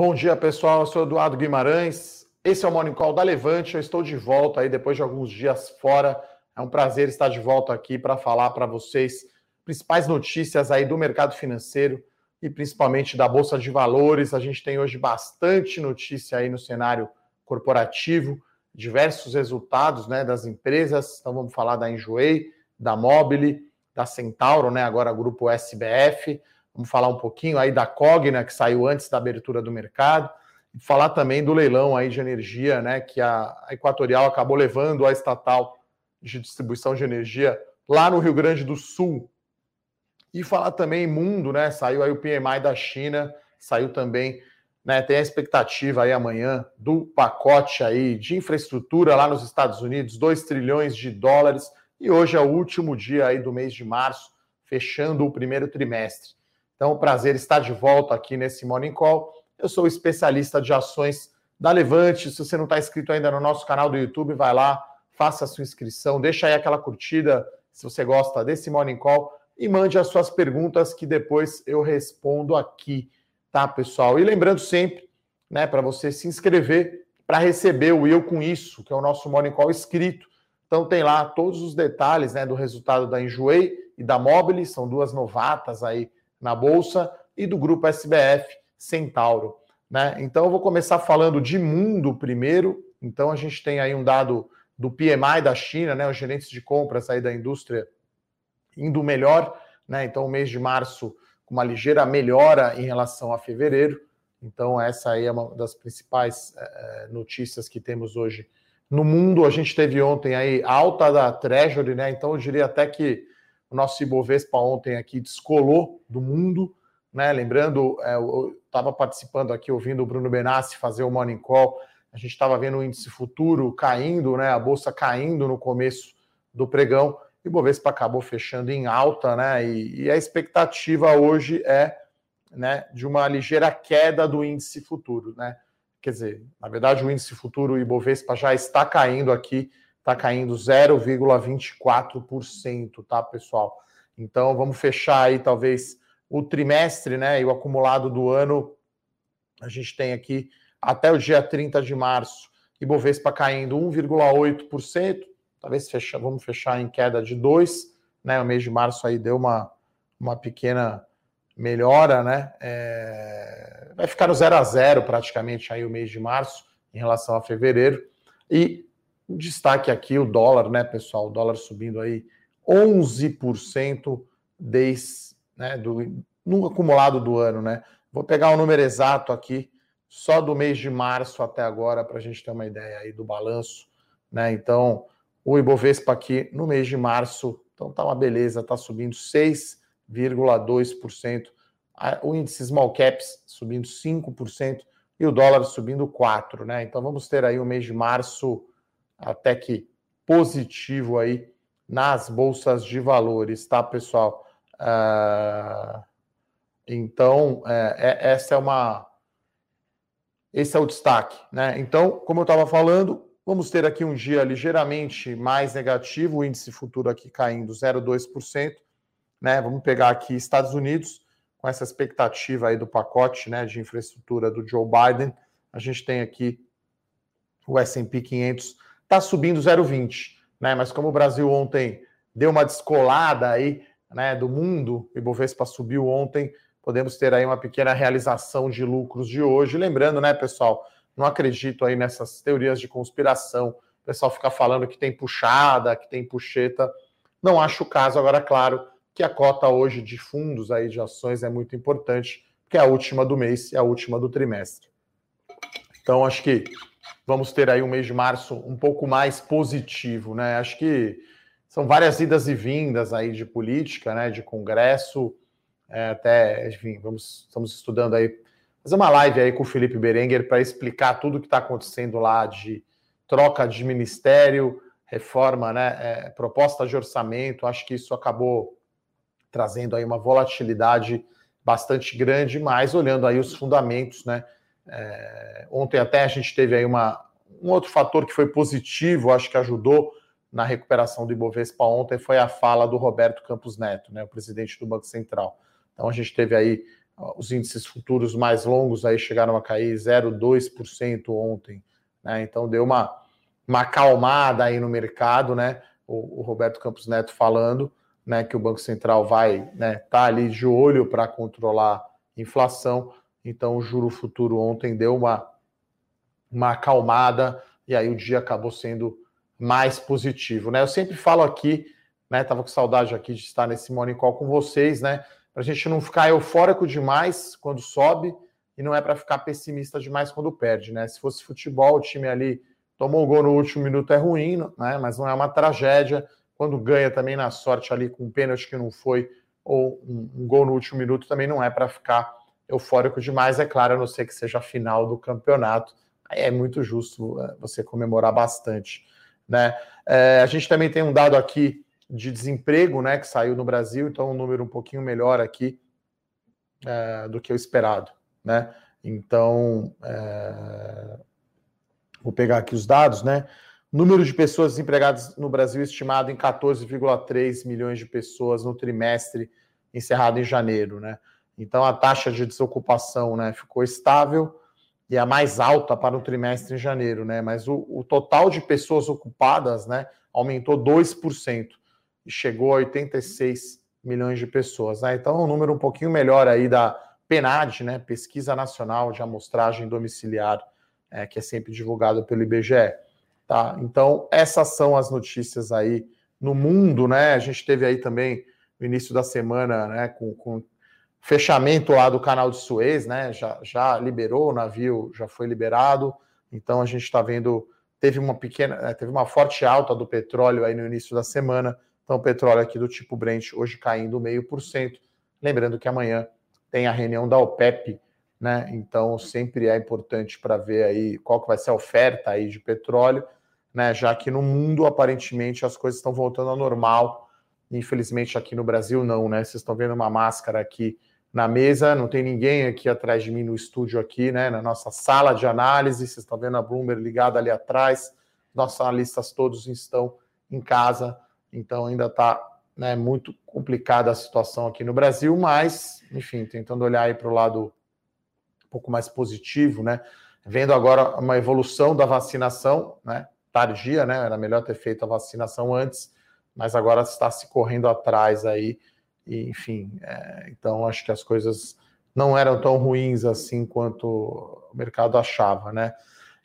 Bom dia, pessoal. Eu sou Eduardo Guimarães. Esse é o Morning Call da Levante. Eu estou de volta aí depois de alguns dias fora. É um prazer estar de volta aqui para falar para vocês principais notícias aí do mercado financeiro e principalmente da Bolsa de Valores. A gente tem hoje bastante notícia aí no cenário corporativo, diversos resultados né, das empresas. Então vamos falar da Enjoei, da Mobile, da Centauro, né, agora grupo SBF. Vamos falar um pouquinho aí da Cogna, que saiu antes da abertura do mercado, falar também do leilão aí de energia, né, que a Equatorial acabou levando a estatal de distribuição de energia lá no Rio Grande do Sul. E falar também mundo, né? Saiu aí o PMI da China, saiu também, né? Tem a expectativa aí amanhã do pacote aí de infraestrutura lá nos Estados Unidos, 2 trilhões de dólares, e hoje é o último dia aí do mês de março, fechando o primeiro trimestre. Então, prazer estar de volta aqui nesse Morning Call. Eu sou especialista de ações da Levante. Se você não está inscrito ainda no nosso canal do YouTube, vai lá, faça a sua inscrição, deixa aí aquela curtida se você gosta desse Morning Call e mande as suas perguntas que depois eu respondo aqui, tá, pessoal? E lembrando sempre, né, para você se inscrever para receber o Eu Com Isso, que é o nosso Morning Call escrito. Então tem lá todos os detalhes né, do resultado da Enjoei e da Mobile, são duas novatas aí na bolsa e do grupo SBF Centauro. Né? Então eu vou começar falando de mundo primeiro. Então a gente tem aí um dado do PMI da China, né? Os gerentes de compras aí da indústria indo melhor, né? Então o mês de março com uma ligeira melhora em relação a fevereiro. Então essa aí é uma das principais é, notícias que temos hoje no mundo. A gente teve ontem aí alta da Treasury, né? Então eu diria até que o nosso Ibovespa ontem aqui descolou do mundo, né? Lembrando, é, eu estava participando aqui, ouvindo o Bruno Benassi fazer o Morning Call. A gente estava vendo o índice futuro caindo, né? A bolsa caindo no começo do pregão. E o Ibovespa acabou fechando em alta, né? E, e a expectativa hoje é né, de uma ligeira queda do índice futuro, né? Quer dizer, na verdade, o índice futuro Ibovespa já está caindo aqui está caindo 0,24%, tá, pessoal? Então vamos fechar aí talvez o trimestre, né? E o acumulado do ano, a gente tem aqui até o dia 30 de março, Ibovespa caindo 1,8%, talvez fecha, vamos fechar em queda de 2%, né? O mês de março aí deu uma, uma pequena melhora, né? É... Vai ficar no 0 a 0 praticamente aí o mês de março em relação a fevereiro. E Destaque aqui o dólar, né, pessoal? O dólar subindo aí 11% desde, né, do, no acumulado do ano, né? Vou pegar o número exato aqui, só do mês de março até agora, para a gente ter uma ideia aí do balanço, né? Então, o Ibovespa aqui no mês de março, então tá uma beleza, tá subindo 6,2%. O índice Small Caps subindo 5% e o dólar subindo 4%, né? Então vamos ter aí o mês de março até que positivo aí nas bolsas de valores, tá, pessoal? Uh, então, é, é, essa é uma. Esse é o destaque, né? Então, como eu estava falando, vamos ter aqui um dia ligeiramente mais negativo, o índice futuro aqui caindo 0,2%, né? Vamos pegar aqui Estados Unidos, com essa expectativa aí do pacote né, de infraestrutura do Joe Biden. A gente tem aqui o SP 500 está subindo 0,20, né? Mas como o Brasil ontem deu uma descolada aí, né, do mundo, o Ibovespa subiu ontem, podemos ter aí uma pequena realização de lucros de hoje. Lembrando, né, pessoal, não acredito aí nessas teorias de conspiração. O pessoal fica falando que tem puxada, que tem puxeta. Não acho o caso. Agora, claro que a cota hoje de fundos aí de ações é muito importante, porque é a última do mês e a última do trimestre. Então, acho que vamos ter aí um mês de março um pouco mais positivo, né? Acho que são várias idas e vindas aí de política, né? De Congresso, é, até, enfim, vamos, estamos estudando aí, fazer uma live aí com o Felipe Berenguer para explicar tudo o que está acontecendo lá de troca de ministério, reforma, né? É, proposta de orçamento. Acho que isso acabou trazendo aí uma volatilidade bastante grande, mas olhando aí os fundamentos, né? É, ontem até a gente teve aí uma, um outro fator que foi positivo, acho que ajudou na recuperação do Ibovespa ontem, foi a fala do Roberto Campos Neto, né, o presidente do Banco Central. Então a gente teve aí os índices futuros mais longos aí chegaram a cair 0,2% ontem, né? Então deu uma, uma acalmada aí no mercado, né? O, o, Roberto Campos Neto falando, né, que o Banco Central vai, né, tá ali de olho para controlar inflação. Então o juro futuro ontem deu uma uma acalmada e aí o dia acabou sendo mais positivo, né? Eu sempre falo aqui, né, tava com saudade aqui de estar nesse morning call com vocês, né? para a gente não ficar eufórico demais quando sobe e não é para ficar pessimista demais quando perde, né? Se fosse futebol, o time ali tomou o gol no último minuto é ruim, né? Mas não é uma tragédia. Quando ganha também na sorte ali com um pênalti que não foi ou um, um gol no último minuto também não é para ficar eufórico demais, é claro, a não ser que seja a final do campeonato. Aí é muito justo é, você comemorar bastante, né? É, a gente também tem um dado aqui de desemprego, né, que saiu no Brasil, então um número um pouquinho melhor aqui é, do que o esperado, né? Então, é, vou pegar aqui os dados, né? Número de pessoas desempregadas no Brasil estimado em 14,3 milhões de pessoas no trimestre encerrado em janeiro, né? Então a taxa de desocupação, né, ficou estável e a mais alta para o trimestre em janeiro, né? Mas o, o total de pessoas ocupadas, né, aumentou 2% e chegou a 86 milhões de pessoas. Né? Então, é um número um pouquinho melhor aí da PNAD, né? Pesquisa Nacional de Amostragem Domiciliar, é, que é sempre divulgado pelo IBGE. Tá? Então, essas são as notícias aí no mundo, né? A gente teve aí também no início da semana, né, com, com fechamento lá do canal de Suez, né? Já, já liberou, o navio já foi liberado. Então a gente está vendo, teve uma pequena, é, teve uma forte alta do petróleo aí no início da semana. Então, o petróleo aqui do tipo Brent hoje caindo meio por cento. Lembrando que amanhã tem a reunião da OPEP, né? Então, sempre é importante para ver aí qual que vai ser a oferta aí de petróleo, né? Já que no mundo, aparentemente, as coisas estão voltando ao normal. Infelizmente, aqui no Brasil, não, né? Vocês estão vendo uma máscara aqui na mesa, não tem ninguém aqui atrás de mim no estúdio aqui, né? Na nossa sala de análise, vocês estão vendo a Bloomberg ligada ali atrás. Nossos analistas todos estão em casa então ainda está né, muito complicada a situação aqui no Brasil, mas, enfim, tentando olhar aí para o lado um pouco mais positivo, né? Vendo agora uma evolução da vacinação, né? Tardia, né? Era melhor ter feito a vacinação antes, mas agora está se correndo atrás aí, e, enfim, é, então acho que as coisas não eram tão ruins assim quanto o mercado achava, né?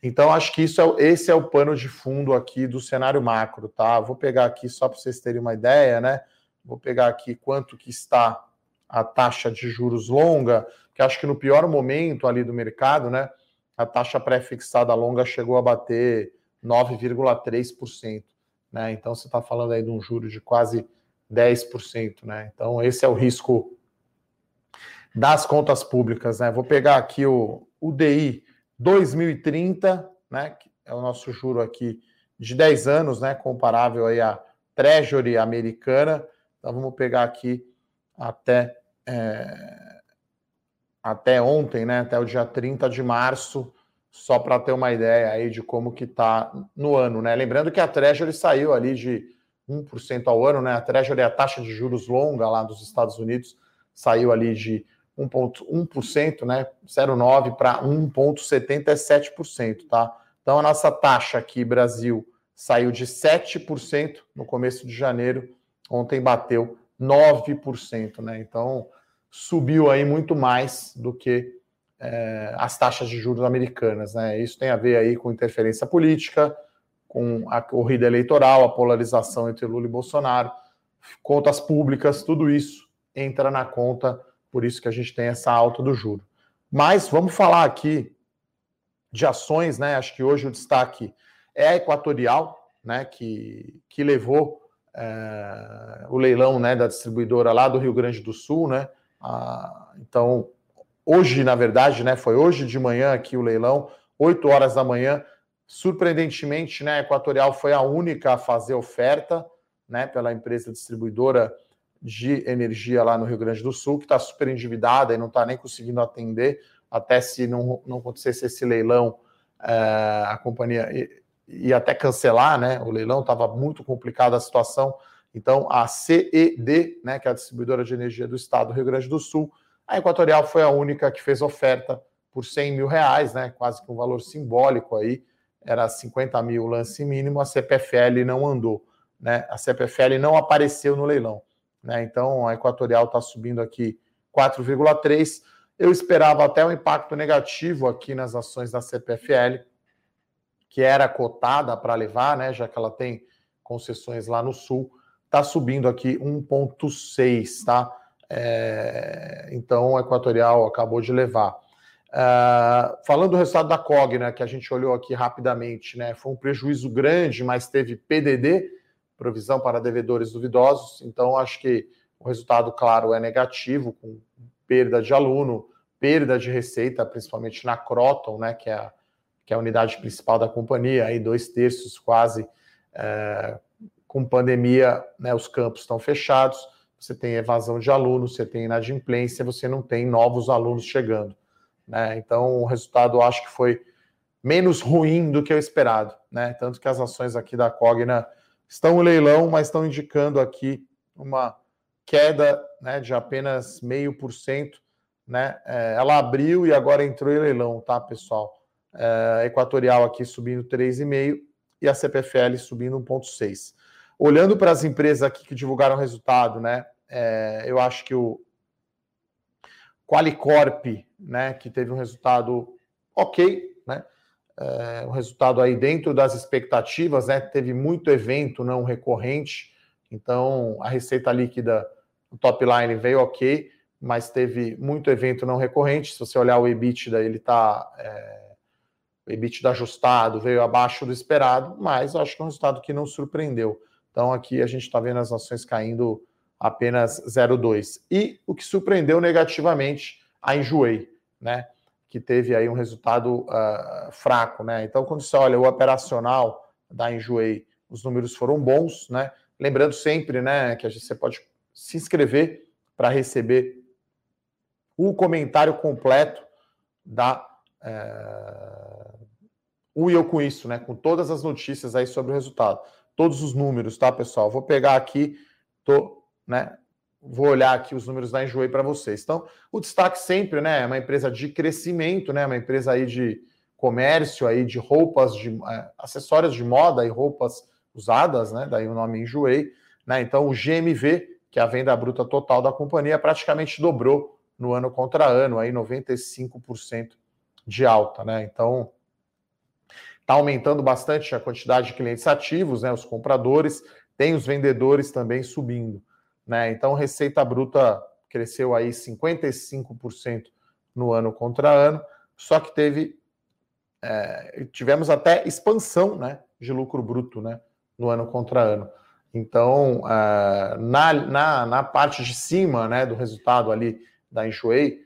Então, acho que isso é, esse é o pano de fundo aqui do cenário macro, tá? Vou pegar aqui só para vocês terem uma ideia, né? Vou pegar aqui quanto que está a taxa de juros longa, que acho que no pior momento ali do mercado, né? A taxa pré-fixada longa chegou a bater 9,3%, né? Então você está falando aí de um juro de quase 10%, né? Então esse é o risco das contas públicas, né? Vou pegar aqui o, o DI 2030, né, que é o nosso juro aqui de 10 anos, né, comparável aí à Treasury americana. Então vamos pegar aqui até é, até ontem, né, até o dia 30 de março, só para ter uma ideia aí de como que está no ano, né? Lembrando que a Treasury saiu ali de 1% ao ano, né? A Treasury a taxa de juros longa lá dos Estados Unidos, saiu ali de 1,1%, né? 0,9% para 1,77%, tá? Então a nossa taxa aqui, Brasil, saiu de 7% no começo de janeiro, ontem bateu 9%, né? Então subiu aí muito mais do que é, as taxas de juros americanas, né? Isso tem a ver aí com interferência política, com a corrida eleitoral, a polarização entre Lula e Bolsonaro, contas públicas, tudo isso entra na conta por isso que a gente tem essa alta do juro. Mas vamos falar aqui de ações, né? Acho que hoje o destaque é a Equatorial, né? Que, que levou é, o leilão né, da distribuidora lá do Rio Grande do Sul, né? Então, hoje, na verdade, né? Foi hoje de manhã aqui o leilão, 8 horas da manhã. Surpreendentemente, né? A Equatorial foi a única a fazer oferta, né? Pela empresa distribuidora de energia lá no Rio Grande do Sul, que está super endividada e não está nem conseguindo atender, até se não, não acontecesse esse leilão, é, a companhia ia até cancelar, né? O leilão estava muito complicada a situação. Então, a CED, né, que é a distribuidora de energia do estado do Rio Grande do Sul, A Equatorial foi a única que fez oferta por 100 mil reais, né? Quase que um valor simbólico aí, era 50 mil lance mínimo. A CPFL não andou, né? A CPFL não apareceu no leilão, né? Então a Equatorial está subindo aqui 4,3. Eu esperava até um impacto negativo aqui nas ações da CPFL, que era cotada para levar, né? Já que ela tem concessões lá no sul está subindo aqui 1,6, tá? É, então, o Equatorial acabou de levar. Uh, falando do resultado da Cogna, que a gente olhou aqui rapidamente, né? Foi um prejuízo grande, mas teve PDD, provisão para devedores duvidosos. Então, acho que o resultado, claro, é negativo, com perda de aluno, perda de receita, principalmente na Croton, né? Que é a, que é a unidade principal da companhia, aí dois terços quase é, com pandemia, né, os campos estão fechados, você tem evasão de alunos, você tem inadimplência, você não tem novos alunos chegando. Né? Então, o resultado acho que foi menos ruim do que o esperado. Né? Tanto que as ações aqui da Cogna estão em leilão, mas estão indicando aqui uma queda né, de apenas meio por cento. Né? É, ela abriu e agora entrou em leilão, tá, pessoal? É, Equatorial aqui subindo 3,5 e a CPFL subindo 1,6. Olhando para as empresas aqui que divulgaram resultado, né? É, eu acho que o Qualicorp, né, que teve um resultado ok, né? É, um resultado aí dentro das expectativas, né? Teve muito evento não recorrente, então a receita líquida, o top line veio ok, mas teve muito evento não recorrente. Se você olhar o EBITDA, ele está é, o EBITDA ajustado veio abaixo do esperado, mas acho que é um resultado que não surpreendeu. Então aqui a gente está vendo as ações caindo apenas 0,2. E o que surpreendeu negativamente a Enjoei, né? Que teve aí um resultado uh, fraco, né? Então, quando você olha o operacional da Enjoei, os números foram bons, né? Lembrando sempre, né, que a gente, você pode se inscrever para receber o comentário completo da é, o eu com isso, né? Com todas as notícias aí sobre o resultado todos os números, tá, pessoal? Vou pegar aqui, tô, né? Vou olhar aqui os números da Enjoei para vocês. Então, o destaque sempre, né? É uma empresa de crescimento, né? Uma empresa aí de comércio, aí de roupas, de é, acessórios de moda e roupas usadas, né? Daí o nome Enjoei, né? Então, o GMV, que é a venda bruta total da companhia, praticamente dobrou no ano contra ano, aí 95% de alta, né? Então, Está aumentando bastante a quantidade de clientes ativos, né, os compradores, tem os vendedores também subindo. Né? Então, receita bruta cresceu aí 55% no ano contra ano, só que teve é, tivemos até expansão né, de lucro bruto né, no ano contra ano. Então, uh, na, na, na parte de cima né, do resultado ali da Enjoei,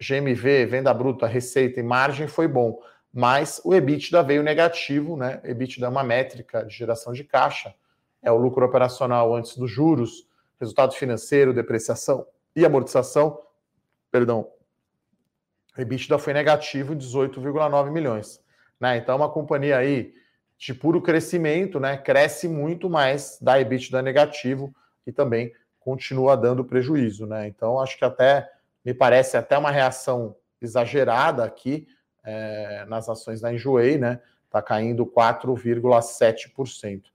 GMV, venda bruta, receita e margem foi bom mas o EBITDA veio negativo, né? EBITDA é uma métrica de geração de caixa, é o lucro operacional antes dos juros, resultado financeiro, depreciação e amortização, perdão, o EBITDA foi negativo em 18,9 milhões, né? Então, uma companhia aí de puro crescimento, né? Cresce muito, mas dá EBITDA negativo e também continua dando prejuízo, né? Então, acho que até me parece até uma reação exagerada aqui é, nas ações da Enjoei, né? Está caindo 4,7%. Uh,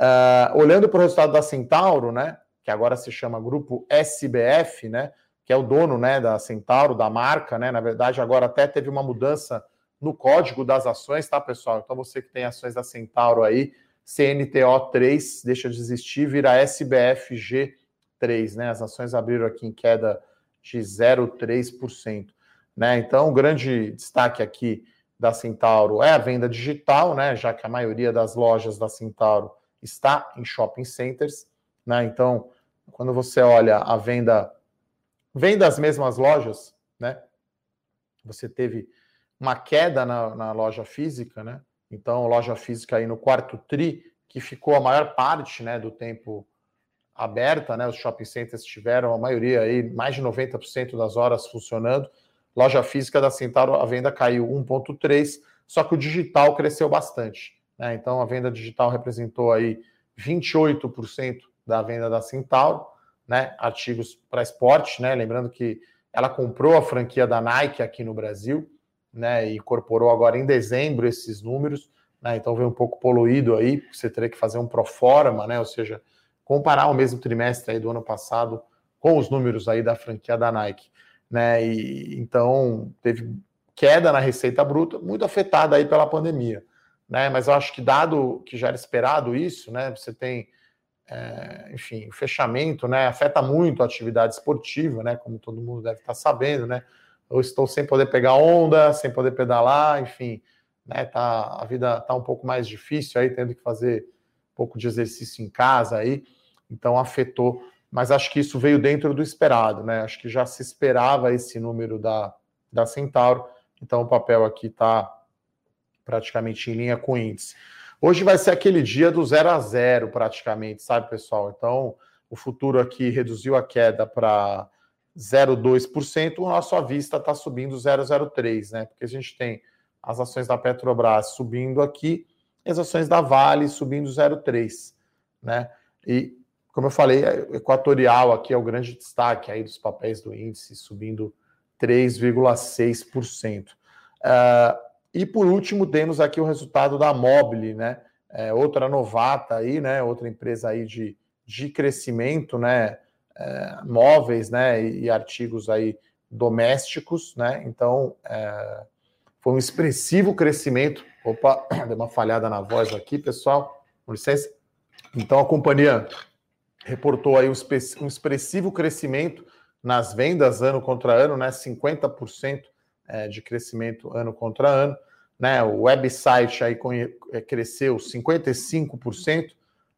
ah, olhando para o resultado da Centauro, né? Que agora se chama Grupo SBF, né? Que é o dono né, da Centauro, da marca, né? Na verdade, agora até teve uma mudança no código das ações, tá, pessoal? Então, você que tem ações da Centauro aí, CNTO3 deixa de existir, vira SBFG3, né? As ações abriram aqui em queda de 0,3%. Né? Então, o grande destaque aqui da Centauro é a venda digital, né? já que a maioria das lojas da Centauro está em shopping centers. Né? Então, quando você olha a venda, vem das mesmas lojas, né? você teve uma queda na, na loja física, né? Então, loja física aí no quarto tri, que ficou a maior parte né, do tempo aberta, né? Os shopping centers tiveram a maioria aí, mais de 90% das horas funcionando. Loja física da Centauro, a venda caiu 1,3%, só que o digital cresceu bastante. Né? Então, a venda digital representou aí 28% da venda da Centauro, né? artigos para esporte, né? lembrando que ela comprou a franquia da Nike aqui no Brasil, né? E incorporou agora em dezembro esses números, né? Então veio um pouco poluído aí, você teria que fazer um pro forma, né? Ou seja, comparar o mesmo trimestre aí do ano passado com os números aí da franquia da Nike, né? E então teve queda na receita bruta, muito afetada aí pela pandemia, né? Mas eu acho que dado que já era esperado isso, né? Você tem é, enfim, o fechamento, né, afeta muito a atividade esportiva, né, como todo mundo deve estar sabendo, né, eu estou sem poder pegar onda, sem poder pedalar, enfim, né, tá, a vida tá um pouco mais difícil aí, tendo que fazer um pouco de exercício em casa aí, então afetou, mas acho que isso veio dentro do esperado, né, acho que já se esperava esse número da, da Centauro, então o papel aqui está praticamente em linha com o índice. Hoje vai ser aquele dia do zero a zero, praticamente, sabe, pessoal? Então, o futuro aqui reduziu a queda para 0,2%, o nosso à vista está subindo 0,03%, né? Porque a gente tem as ações da Petrobras subindo aqui e as ações da Vale subindo 0,3%, né? E, como eu falei, Equatorial aqui é o grande destaque aí dos papéis do índice, subindo 3,6%. Uh, e por último, temos aqui o resultado da Mobile, né? É, outra novata aí, né? Outra empresa aí de, de crescimento, né? É, móveis, né? E, e, artigos aí domésticos, né? Então, é, foi um expressivo crescimento. Opa, deu uma falhada na voz aqui, pessoal. Com licença. Então, a companhia reportou aí um, expressivo crescimento nas vendas ano contra ano, né? 50% é, de crescimento ano contra ano. Né? O website aí é, cresceu 55%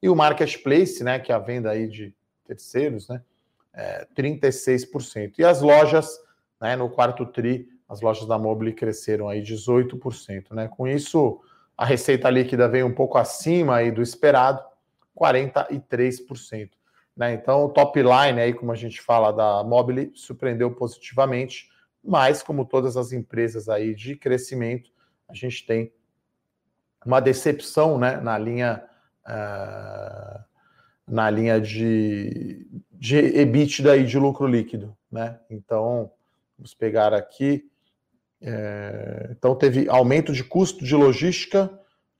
e o marketplace, né, que é a venda aí de terceiros, né, é 36%. E as lojas, né, no quarto tri, as lojas da Mobile cresceram aí 18%, né? Com isso, a receita líquida veio um pouco acima aí do esperado, 43%. Né? Então, o top line aí, como a gente fala da Mobile, surpreendeu positivamente, mas, como todas as empresas aí de crescimento, a gente tem uma decepção né, na linha uh, na linha de, de EBITDA e de lucro líquido. Né? Então, vamos pegar aqui. É, então, teve aumento de custo de logística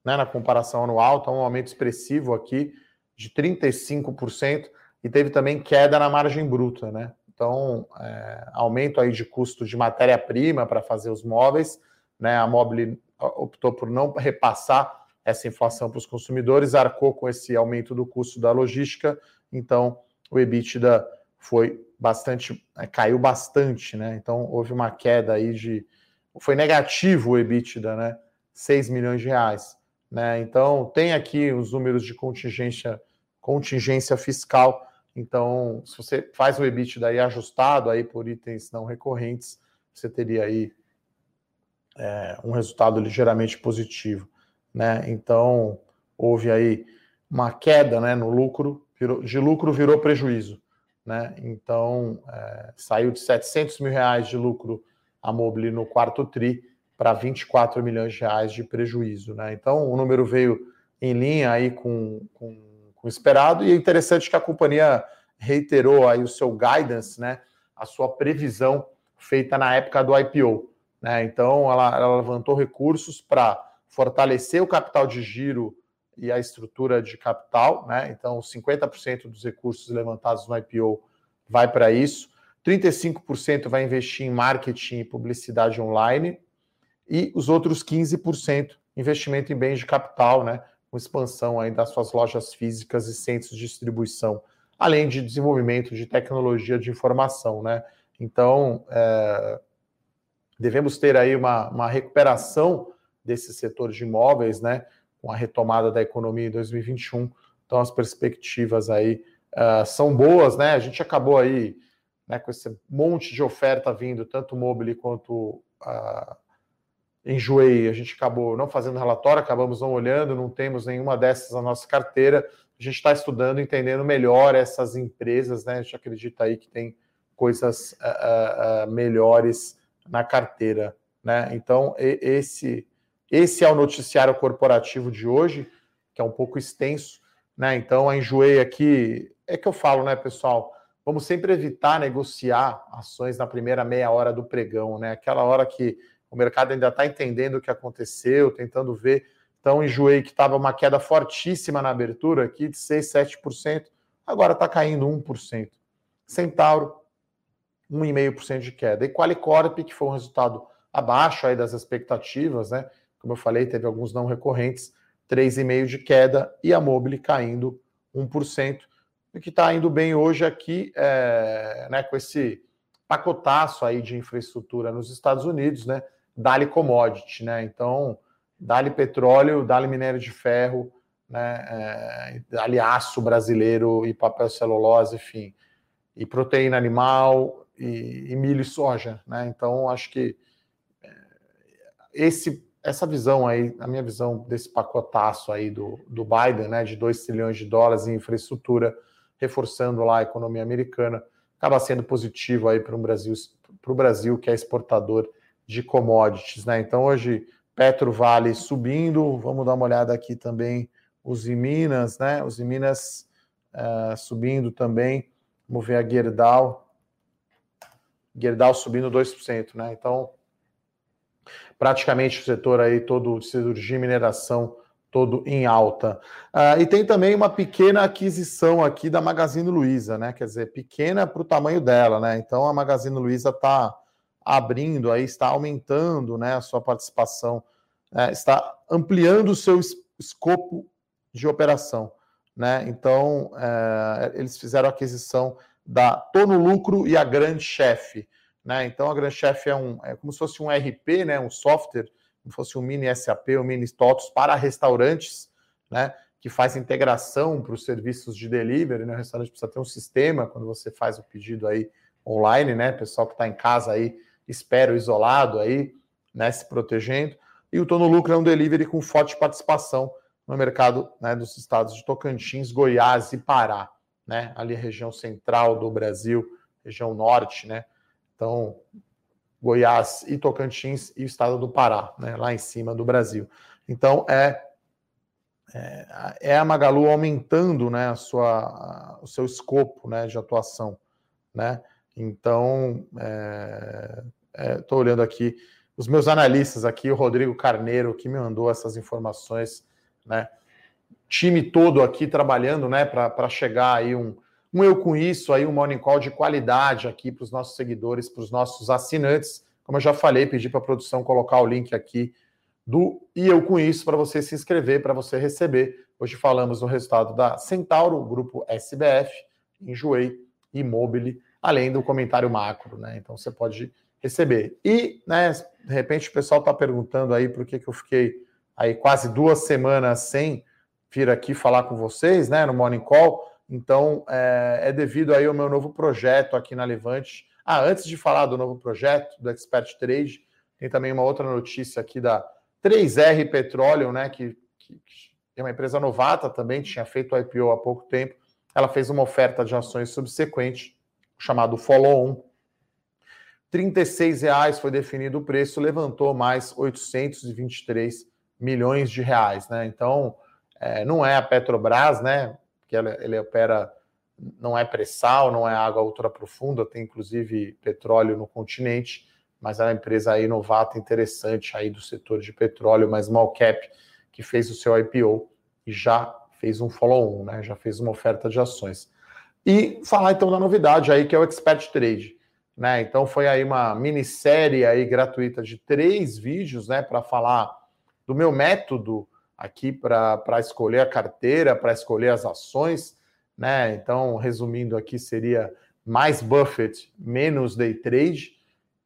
né, na comparação anual, então, um aumento expressivo aqui de 35%, e teve também queda na margem bruta. Né? Então, é, aumento aí de custo de matéria-prima para fazer os móveis, né? A Mobile optou por não repassar essa inflação para os consumidores, arcou com esse aumento do custo da logística, então o EBITDA foi bastante, é, caiu bastante, né? Então houve uma queda aí de, foi negativo o EBITDA, né? 6 milhões de reais, né? Então tem aqui os números de contingência, contingência fiscal então, se você faz o EBITDA aí ajustado aí por itens não recorrentes, você teria aí é, um resultado ligeiramente positivo, né? Então, houve aí uma queda, né, no lucro, virou, de lucro virou prejuízo, né? Então, é, saiu de 700 mil reais de lucro a Mobile no quarto tri para 24 milhões de reais de prejuízo, né? Então, o número veio em linha aí com, com com o esperado. E é interessante que a companhia reiterou aí o seu guidance, né, a sua previsão feita na época do IPO. Né? Então, ela, ela levantou recursos para fortalecer o capital de giro e a estrutura de capital. Né? Então, 50% dos recursos levantados no IPO vai para isso. 35% vai investir em marketing e publicidade online e os outros 15% investimento em bens de capital, né? Com expansão aí das suas lojas físicas e centros de distribuição, além de desenvolvimento de tecnologia de informação, né? Então, é, devemos ter aí uma, uma recuperação desse setor de imóveis, né? Com a retomada da economia em 2021. Então, as perspectivas aí uh, são boas, né? A gente acabou aí né, com esse monte de oferta vindo, tanto mobile quanto uh, enjoei, a gente acabou não fazendo relatório, acabamos não olhando, não temos nenhuma dessas na nossa carteira. A gente está estudando, entendendo melhor essas empresas, né? A gente acredita aí que tem coisas uh, uh, melhores na carteira, né? Então, esse, esse é o noticiário corporativo de hoje, que é um pouco extenso, né? Então, a enjoei aqui, é que eu falo, né, pessoal? vamos sempre evitar negociar ações na primeira meia hora do pregão, né? Aquela hora que o mercado ainda está entendendo o que aconteceu, tentando ver. Então, enjoei que estava uma queda fortíssima na abertura aqui, de 6, 7%, agora está caindo 1%. Centauro, 1,5% de queda. E Qualicorp, que foi um resultado abaixo aí das expectativas, né? Como eu falei, teve alguns não recorrentes, 3,5% de queda, e a Mobile caindo 1%. O que está indo bem hoje aqui, é, né, com esse pacotaço aí de infraestrutura nos Estados Unidos, né? Dali commodity, né? Então, dali petróleo, dali minério de ferro, né? É, dali aço brasileiro e papel celulose, enfim, e proteína animal e, e milho e soja, né? Então, acho que é, esse essa visão aí, a minha visão desse pacotaço aí do, do Biden, né, de 2 trilhões de dólares em infraestrutura, reforçando lá a economia americana, acaba sendo positivo aí para o Brasil, o Brasil que é exportador de commodities, né? Então hoje Petro Vale subindo, vamos dar uma olhada aqui também os Minas, né? Os Minas uh, subindo também, vamos ver a Gerdau, Gerdau subindo 2%, né? Então praticamente o setor aí todo cirurgia e mineração todo em alta. Uh, e tem também uma pequena aquisição aqui da Magazine Luiza, né? Quer dizer, pequena para o tamanho dela, né? Então a Magazine Luiza está abrindo aí, está aumentando né, a sua participação, né, está ampliando o seu escopo de operação. Né? Então, é, eles fizeram a aquisição da Tono Lucro e a Grande Chef. Né? Então, a Grand Chef é, um, é como se fosse um RP, né? um software, como se fosse um mini SAP, um mini TOTOS para restaurantes, né? que faz integração para os serviços de delivery. Né? O restaurante precisa ter um sistema quando você faz o pedido aí online, né? Pessoal que está em casa aí, espera isolado aí, né? Se protegendo. E o Tono Lucro é um delivery com forte participação no mercado né, dos estados de Tocantins, Goiás e Pará, né? Ali a região central do Brasil, região norte, né? Então, Goiás e Tocantins e o estado do Pará, né, lá em cima do Brasil. Então, é, é, é a Magalu aumentando né, a sua, o seu escopo né, de atuação. Né? Então, estou é, é olhando aqui, os meus analistas aqui, o Rodrigo Carneiro, que me mandou essas informações, né? time todo aqui trabalhando né, para chegar aí um, um Eu Com Isso, aí um Morning Call de qualidade aqui para os nossos seguidores, para os nossos assinantes. Como eu já falei, pedi para a produção colocar o link aqui do E Eu Com Isso para você se inscrever, para você receber. Hoje falamos no resultado da Centauro, grupo SBF, Enjoei e Mobile, além do comentário macro, né? Então você pode receber. E, né, de repente o pessoal está perguntando aí por que, que eu fiquei aí quase duas semanas sem vir aqui falar com vocês, né, no Morning Call. Então, é, é, devido aí ao meu novo projeto aqui na Levante. Ah, antes de falar do novo projeto, do Expert Trade, tem também uma outra notícia aqui da 3R Petróleo, né, que, que, que é uma empresa novata também, tinha feito IPO há pouco tempo. Ela fez uma oferta de ações subsequente, chamado follow-on. R$ reais foi definido o preço, levantou mais 823 milhões de reais, né? Então, é, não é a Petrobras, né? que ele, ele opera, não é pré-sal, não é água ultra profunda, tem inclusive petróleo no continente, mas é uma empresa aí novata, interessante aí do setor de petróleo, mas small cap, que fez o seu IPO e já fez um follow-on, né? Já fez uma oferta de ações. E falar então da novidade aí, que é o Expert Trade. Né? Então foi aí uma minissérie aí gratuita de três vídeos, né, para falar do meu método aqui para escolher a carteira, para escolher as ações, né? Então, resumindo aqui, seria mais Buffett, menos day trade,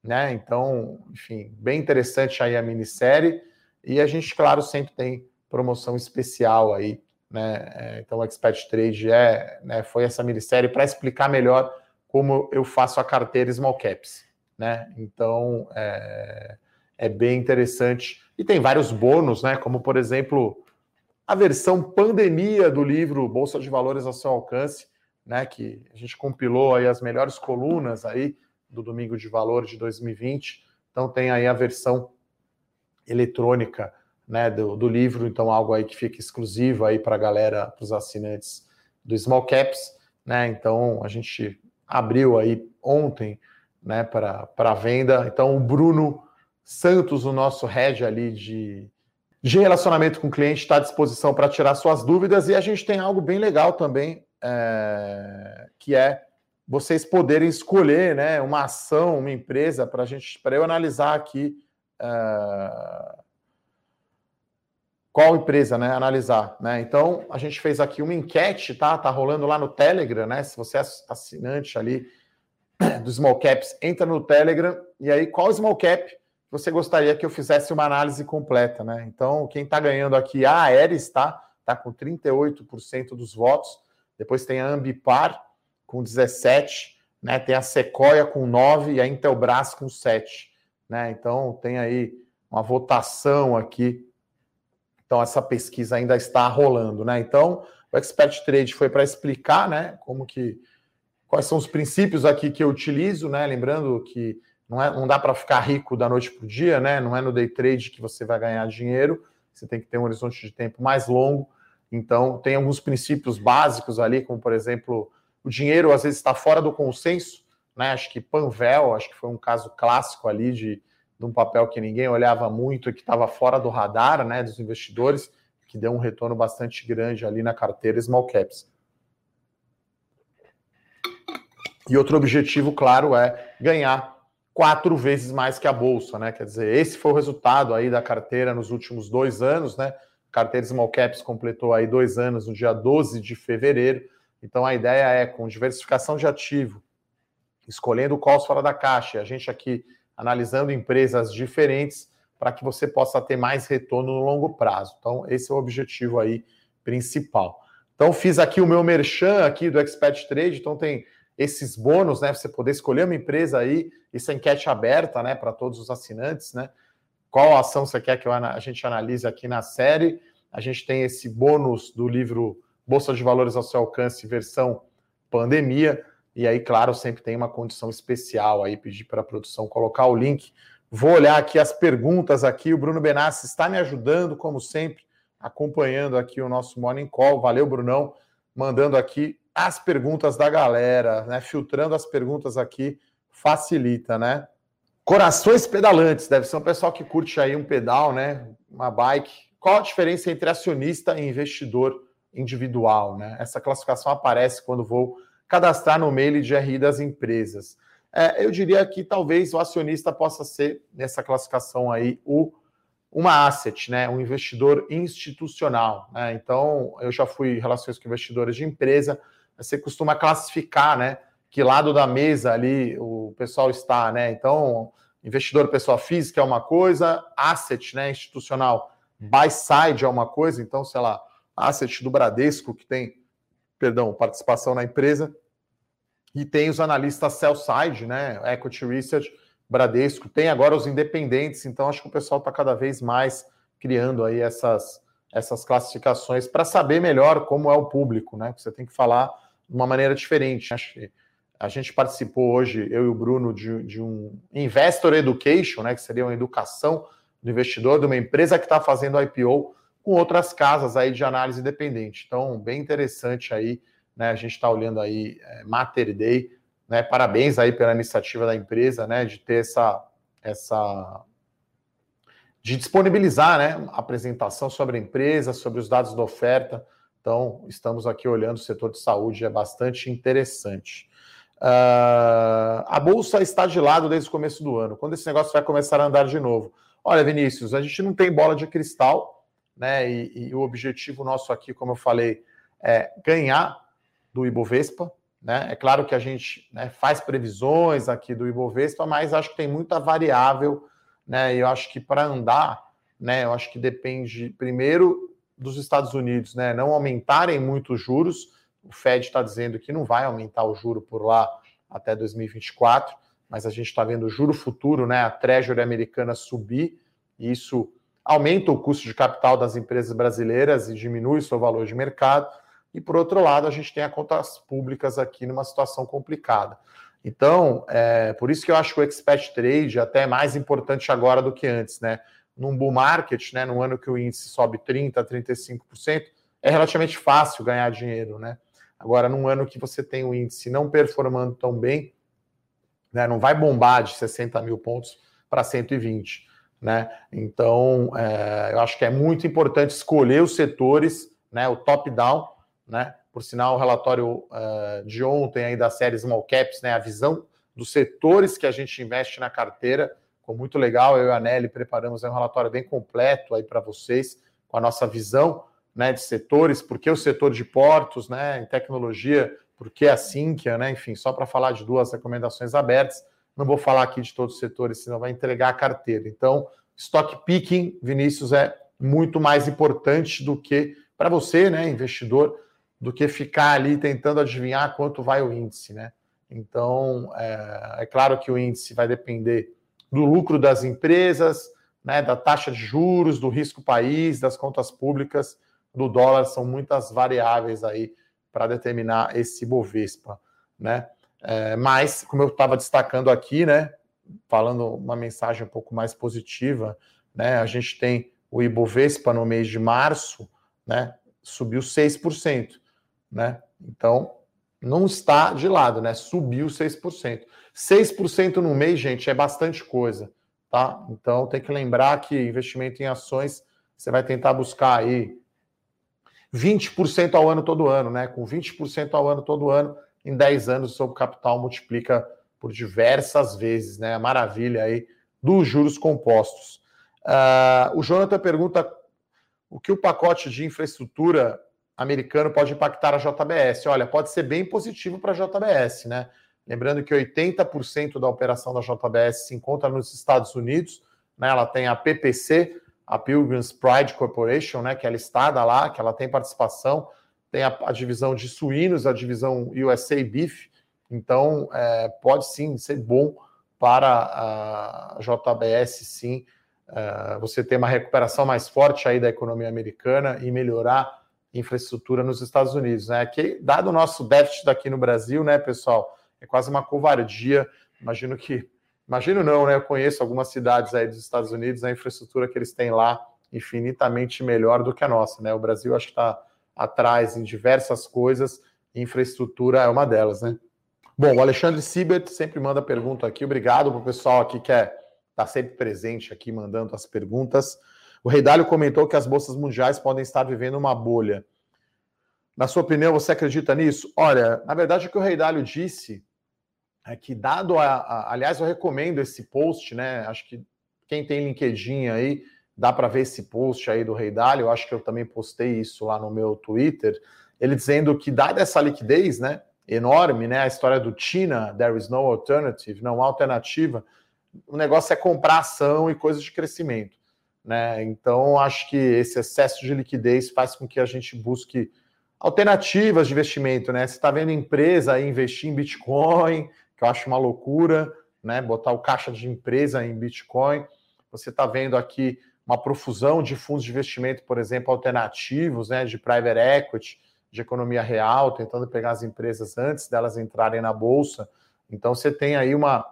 né? Então, enfim, bem interessante aí a minissérie. E a gente, claro, sempre tem promoção especial aí, né? É, então, o Expert Trade é, né, foi essa minissérie para explicar melhor como eu faço a carteira Small Caps, né? Então, é, é bem interessante. E tem vários bônus, né? Como, por exemplo, a versão pandemia do livro Bolsa de Valores ao seu alcance, né? Que a gente compilou aí as melhores colunas aí do Domingo de Valor de 2020. Então tem aí a versão eletrônica né, do, do livro, então algo aí que fica exclusivo aí para a galera, para os assinantes do Small Caps, né? Então a gente abriu aí ontem né, para venda. Então, o Bruno Santos, o nosso head ali de, de relacionamento com o cliente, está à disposição para tirar suas dúvidas. E a gente tem algo bem legal também, é, que é vocês poderem escolher né, uma ação, uma empresa, para gente, para eu analisar aqui. É, qual empresa, né? Analisar, né? Então, a gente fez aqui uma enquete, tá? Tá rolando lá no Telegram, né? Se você é assinante ali do Small Caps, entra no Telegram e aí qual Small Cap você gostaria que eu fizesse uma análise completa, né? Então, quem tá ganhando aqui, a Aeres, tá? Tá com 38% dos votos. Depois tem a Ambipar com 17, né? Tem a Sequoia com 9 e a Intelbras com 7, né? Então, tem aí uma votação aqui então, essa pesquisa ainda está rolando, né? Então, o Expert Trade foi para explicar, né, como que quais são os princípios aqui que eu utilizo, né? Lembrando que não, é, não dá para ficar rico da noite para o dia, né? Não é no day trade que você vai ganhar dinheiro, você tem que ter um horizonte de tempo mais longo. Então, tem alguns princípios básicos ali, como por exemplo, o dinheiro às vezes está fora do consenso, né? Acho que Panvel, acho que foi um caso clássico ali de de um papel que ninguém olhava muito e que estava fora do radar né, dos investidores, que deu um retorno bastante grande ali na carteira Small Caps. E outro objetivo, claro, é ganhar quatro vezes mais que a Bolsa, né? Quer dizer, esse foi o resultado aí da carteira nos últimos dois anos, né? A carteira Small Caps completou aí dois anos no dia 12 de fevereiro. Então a ideia é, com diversificação de ativo, escolhendo calls fora da caixa, a gente aqui analisando empresas diferentes para que você possa ter mais retorno no longo prazo. Então, esse é o objetivo aí principal. Então, fiz aqui o meu merchan aqui do Expert Trade, então tem esses bônus, né? Você poder escolher uma empresa aí, é enquete aberta, né, para todos os assinantes, né? Qual ação você quer que a gente analise aqui na série? A gente tem esse bônus do livro Bolsa de Valores ao seu alcance, versão pandemia. E aí, claro, sempre tem uma condição especial aí, pedir para a produção colocar o link. Vou olhar aqui as perguntas aqui. O Bruno Benassi está me ajudando, como sempre, acompanhando aqui o nosso Morning Call. Valeu, Brunão, mandando aqui as perguntas da galera, né? Filtrando as perguntas aqui facilita, né? Corações pedalantes, deve ser um pessoal que curte aí um pedal, né? Uma bike. Qual a diferença entre acionista e investidor individual, né? Essa classificação aparece quando vou cadastrar no mail de RI das empresas. É, eu diria que talvez o acionista possa ser, nessa classificação aí, o, uma asset, né? um investidor institucional. Né? Então, eu já fui em relações com investidores de empresa, você costuma classificar né, que lado da mesa ali o pessoal está. Né? Então, investidor pessoa física é uma coisa, asset né, institucional, buy side é uma coisa, então, sei lá, asset do Bradesco, que tem perdão, participação na empresa. E tem os analistas sell-side, né? Equity Research, Bradesco, tem agora os independentes, então acho que o pessoal está cada vez mais criando aí essas, essas classificações para saber melhor como é o público, né? Você tem que falar de uma maneira diferente. Acho que a gente participou hoje, eu e o Bruno, de, de um Investor Education, né? Que seria uma educação do investidor de uma empresa que está fazendo IPO com outras casas aí de análise independente. Então, bem interessante aí, né? A gente está olhando aí é, Mater Day, né? Parabéns aí pela iniciativa da empresa, né? De ter essa, essa de disponibilizar, né? Apresentação sobre a empresa, sobre os dados da oferta. Então, estamos aqui olhando o setor de saúde, é bastante interessante. Uh, a bolsa está de lado desde o começo do ano. Quando esse negócio vai começar a andar de novo? Olha, Vinícius, a gente não tem bola de cristal, né? E, e, o objetivo nosso aqui, como eu falei, é ganhar do Ibovespa. Né? É claro que a gente né, faz previsões aqui do Ibovespa, mas acho que tem muita variável, né? E eu acho que para andar, né, eu acho que depende primeiro dos Estados Unidos, né? Não aumentarem muito os juros. O Fed está dizendo que não vai aumentar o juro por lá até 2024, mas a gente está vendo o juro futuro, né? A Treasury americana subir, e isso aumenta o custo de capital das empresas brasileiras e diminui o seu valor de mercado. E, por outro lado, a gente tem as contas públicas aqui numa situação complicada. Então, é, por isso que eu acho que o expert trade até é mais importante agora do que antes, né? Num bull market, né, num ano que o índice sobe 30%, 35%, é relativamente fácil ganhar dinheiro, né? Agora, num ano que você tem o índice não performando tão bem, né, não vai bombar de 60 mil pontos para 120. Né? Então, é, eu acho que é muito importante escolher os setores, né, o top-down, né? Por sinal, o relatório uh, de ontem aí da série Small Caps, né, a visão dos setores que a gente investe na carteira, ficou muito legal. Eu e a Nelly preparamos um relatório bem completo aí para vocês, com a nossa visão né, de setores, porque o setor de portos, né, em tecnologia, porque a Sinqia, né, enfim, só para falar de duas recomendações abertas. Não vou falar aqui de todos os setores, senão vai entregar a carteira. Então, stock picking, Vinícius, é muito mais importante do que para você, né, investidor, do que ficar ali tentando adivinhar quanto vai o índice, né? Então, é, é claro que o índice vai depender do lucro das empresas, né, da taxa de juros, do risco país, das contas públicas, do dólar, são muitas variáveis aí para determinar esse Bovespa, né? É, mas, como eu estava destacando aqui, né, falando uma mensagem um pouco mais positiva, né, a gente tem o Ibovespa no mês de março, né, subiu 6%, né? Então, não está de lado, né? Subiu 6%. 6% no mês, gente, é bastante coisa, tá? Então, tem que lembrar que investimento em ações, você vai tentar buscar aí 20% ao ano todo ano, né? Com 20% ao ano todo ano, em 10 anos seu capital multiplica por diversas vezes, né? A maravilha aí dos juros compostos. Uh, o Jonathan pergunta o que o pacote de infraestrutura americano pode impactar a JBS. Olha, pode ser bem positivo para a JBS, né? Lembrando que 80% da operação da JBS se encontra nos Estados Unidos, né? Ela tem a PPC, a Pilgrim's Pride Corporation, né? Que é listada lá, que ela tem participação, tem a, a divisão de suínos, a divisão USA Beef. Então, é, pode sim ser bom para a JBS, sim, é, você ter uma recuperação mais forte aí da economia americana e melhorar infraestrutura nos Estados Unidos, né? Que dado o nosso déficit daqui no Brasil, né, pessoal, é quase uma covardia. Imagino que, imagino não, né? Eu conheço algumas cidades aí dos Estados Unidos, a infraestrutura que eles têm lá infinitamente melhor do que a nossa, né? O Brasil acho que está atrás em diversas coisas, infraestrutura é uma delas, né? Bom, o Alexandre Sibert sempre manda pergunta aqui. Obrigado para o pessoal aqui que é, tá sempre presente aqui mandando as perguntas. O Rei Dálio comentou que as bolsas mundiais podem estar vivendo uma bolha. Na sua opinião, você acredita nisso? Olha, na verdade, o que o Rei Dálio disse é que, dado a, a, Aliás, eu recomendo esse post, né? Acho que quem tem LinkedIn aí, dá para ver esse post aí do Rei Dálio. Eu acho que eu também postei isso lá no meu Twitter. Ele dizendo que, dada essa liquidez, né? Enorme, né? A história do Tina, there is no alternative, não há alternativa. O negócio é comprar ação e coisas de crescimento. Né? Então, acho que esse excesso de liquidez faz com que a gente busque alternativas de investimento. Né? Você está vendo empresa investir em Bitcoin, que eu acho uma loucura, né? botar o caixa de empresa em Bitcoin. Você está vendo aqui uma profusão de fundos de investimento, por exemplo, alternativos, né? de private equity, de economia real, tentando pegar as empresas antes delas entrarem na bolsa. Então, você tem aí uma,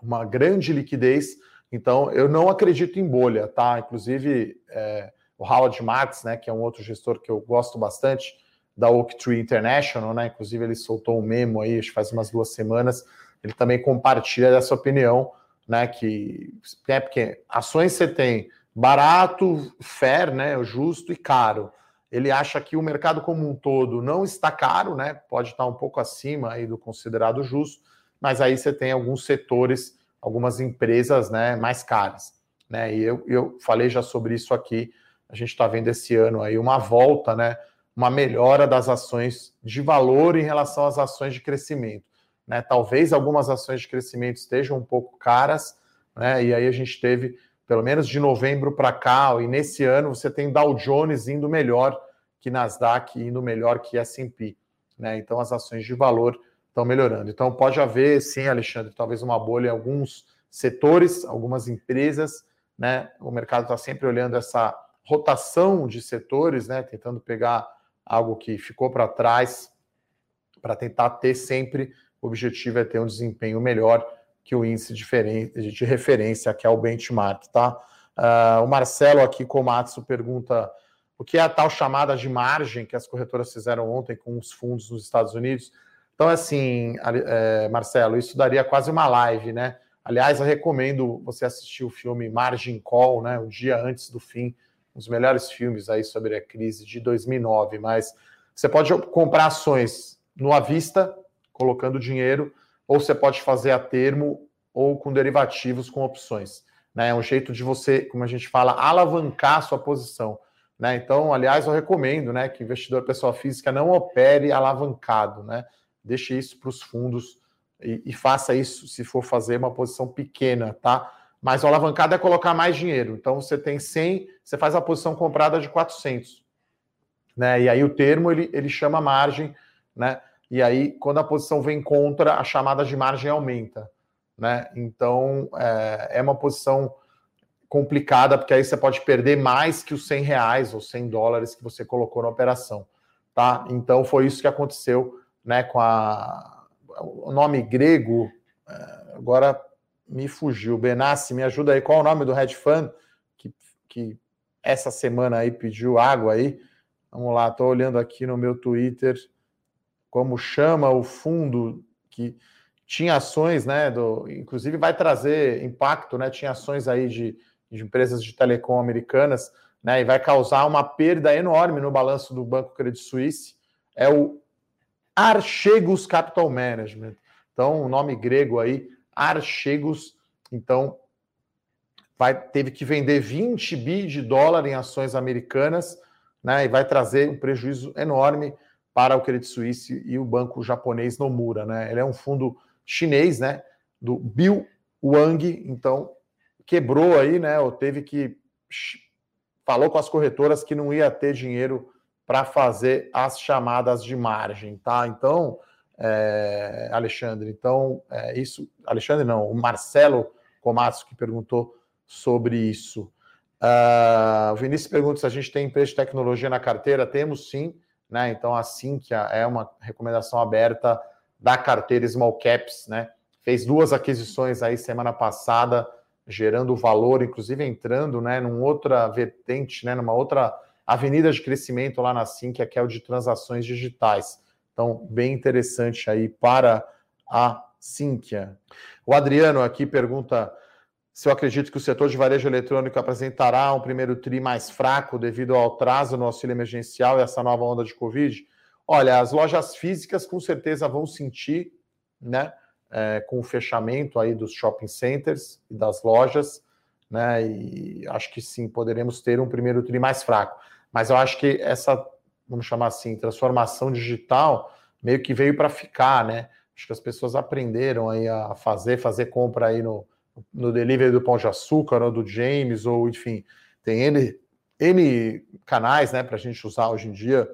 uma grande liquidez então, eu não acredito em bolha, tá? Inclusive, é, o Howard Marks, né, que é um outro gestor que eu gosto bastante, da Oaktree International, né? Inclusive, ele soltou um memo aí, acho que faz umas duas semanas. Ele também compartilha dessa opinião, né? Que é porque ações você tem barato, fair, né? Justo e caro. Ele acha que o mercado como um todo não está caro, né? Pode estar um pouco acima aí do considerado justo, mas aí você tem alguns setores algumas empresas né, mais caras. Né? E eu, eu falei já sobre isso aqui. A gente está vendo esse ano aí uma volta, né, uma melhora das ações de valor em relação às ações de crescimento. Né? Talvez algumas ações de crescimento estejam um pouco caras, né? e aí a gente teve, pelo menos de novembro para cá, e nesse ano você tem Dow Jones indo melhor que Nasdaq, indo melhor que S&P. Né? Então as ações de valor estão melhorando. Então, pode haver, sim, Alexandre, talvez uma bolha em alguns setores, algumas empresas, né? O mercado está sempre olhando essa rotação de setores, né? Tentando pegar algo que ficou para trás, para tentar ter sempre o objetivo é ter um desempenho melhor que o índice de referência, que é o benchmark, tá? Uh, o Marcelo aqui, Komatsu, pergunta o que é a tal chamada de margem que as corretoras fizeram ontem com os fundos nos Estados Unidos. Então, assim, é, Marcelo, isso daria quase uma live, né? Aliás, eu recomendo você assistir o filme Margin Call, né? Um dia antes do fim, um dos melhores filmes aí sobre a crise de 2009. Mas você pode comprar ações no à vista, colocando dinheiro, ou você pode fazer a termo ou com derivativos com opções. Né? É um jeito de você, como a gente fala, alavancar a sua posição. Né? Então, aliás, eu recomendo né, que investidor pessoa física não opere alavancado, né? Deixe isso para os fundos e, e, faça isso se for fazer uma posição pequena, tá? Mas o alavancado é colocar mais dinheiro. Então, você tem 100, você faz a posição comprada de 400. Né? E aí o termo, ele, ele chama margem, né? E aí, quando a posição vem contra, a chamada de margem aumenta, né? Então, é, é uma posição complicada, porque aí você pode perder mais que os 100 reais ou 100 dólares que você colocou na operação, tá? Então foi isso que aconteceu, né, com a o nome grego, é, agora me fugiu. Benassi, me ajuda aí, qual é o nome do hedge fund que, que essa semana aí pediu água aí? Vamos lá, estou olhando aqui no meu Twitter como chama o fundo que tinha ações, né, do, inclusive vai trazer impacto, né, tinha ações aí de de empresas de telecom americanas, né, e vai causar uma perda enorme no balanço do Banco Credit Suisse, é o Archegos Capital Management. Então, o nome grego aí, Archegos, então vai teve que vender 20 bi de dólar em ações americanas, né, e vai trazer um prejuízo enorme para o Credit Suisse e o banco japonês Nomura, né? Ele é um fundo chinês, né, do Bill Wang, então quebrou aí, né? Ou teve que falou com as corretoras que não ia ter dinheiro para fazer as chamadas de margem, tá? Então, é, Alexandre, então é, isso, Alexandre não, o Marcelo Comasso que perguntou sobre isso. Uh, o Vinícius pergunta se a gente tem empresa de tecnologia na carteira. Temos sim, né? Então a Sinqia é uma recomendação aberta da carteira Small Caps, né? Fez duas aquisições aí semana passada gerando valor, inclusive entrando né, numa outra vertente, né, numa outra avenida de crescimento lá na Sinqia, que é o de transações digitais. Então, bem interessante aí para a Sinqia. O Adriano aqui pergunta se eu acredito que o setor de varejo eletrônico apresentará um primeiro TRI mais fraco devido ao atraso no auxílio emergencial e essa nova onda de Covid. Olha, as lojas físicas com certeza vão sentir, né? é, com o fechamento aí dos shopping centers e das lojas, né? E acho que sim, poderemos ter um primeiro tri mais fraco. Mas eu acho que essa, vamos chamar assim, transformação digital meio que veio para ficar, né? Acho que as pessoas aprenderam aí a fazer, fazer compra aí no, no delivery do Pão de Açúcar, ou do James, ou enfim, tem N, N canais, né, para a gente usar hoje em dia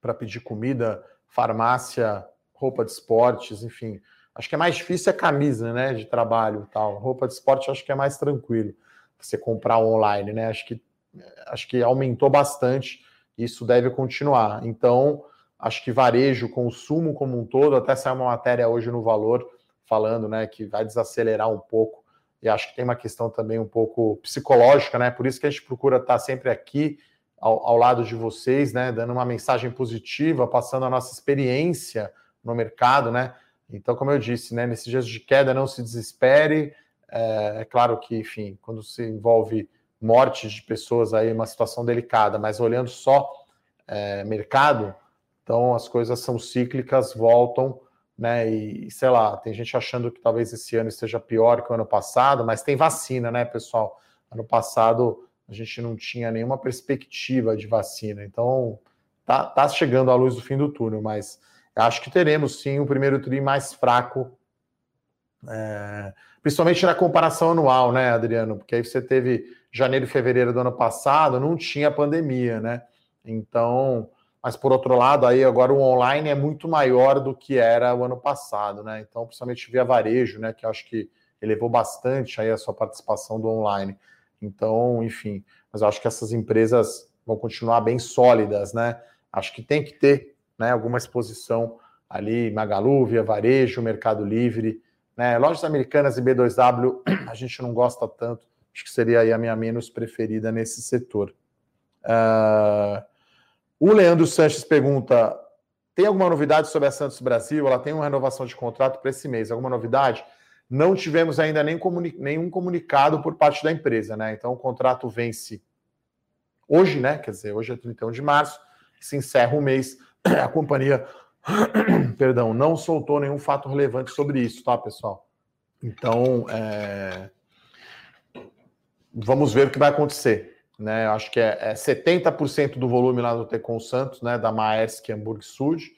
para pedir comida, farmácia, roupa de esportes, enfim. Acho que é mais difícil a camisa, né, de trabalho tal. Roupa de esporte acho que é mais tranquilo você comprar online, né? Acho que acho que aumentou bastante. Isso deve continuar. Então, acho que varejo, consumo como um todo, até saiu uma matéria hoje no Valor falando, né, que vai desacelerar um pouco. E acho que tem uma questão também um pouco psicológica, né? Por isso que a gente procura estar sempre aqui ao, ao lado de vocês, né, dando uma mensagem positiva, passando a nossa experiência no mercado, né? Então, como eu disse, né, nesses dias de queda, não se desespere. É, é, claro que, enfim, quando se envolve morte de pessoas aí, é uma situação delicada, mas olhando só é, mercado, então as coisas são cíclicas, voltam, né? E sei lá, tem gente achando que talvez esse ano esteja pior que o ano passado, mas tem vacina, né, pessoal? Ano passado a gente não tinha nenhuma perspectiva de vacina, então tá, tá chegando a luz do fim do túnel, mas Acho que teremos sim um primeiro TRI mais fraco, é, principalmente na comparação anual, né, Adriano? Porque aí você teve janeiro e fevereiro do ano passado, não tinha pandemia, né? Então, mas por outro lado, aí agora o online é muito maior do que era o ano passado, né? Então, principalmente via varejo, né? Que eu acho que elevou bastante aí a sua participação do online. Então, enfim, mas eu acho que essas empresas vão continuar bem sólidas, né? Acho que tem que ter né, alguma exposição ali, Magalu, Via Varejo, Mercado Livre, né, lojas americanas e B2W, a gente não gosta tanto, acho que seria aí a minha menos preferida nesse setor. Uh, o Leandro Sanches pergunta: tem alguma novidade sobre a Santos Brasil? Ela tem uma renovação de contrato para esse mês. Alguma novidade? Não tivemos ainda nem comuni nenhum comunicado por parte da empresa, né? Então o contrato vence hoje, né? Quer dizer, hoje é 31 de março, se encerra o mês. A companhia, perdão, não soltou nenhum fato relevante sobre isso, tá, pessoal? Então, é... vamos ver o que vai acontecer né? Acho que é, é 70% do volume lá do Tecon Santos, né? Da Maersk Hamburg Sud.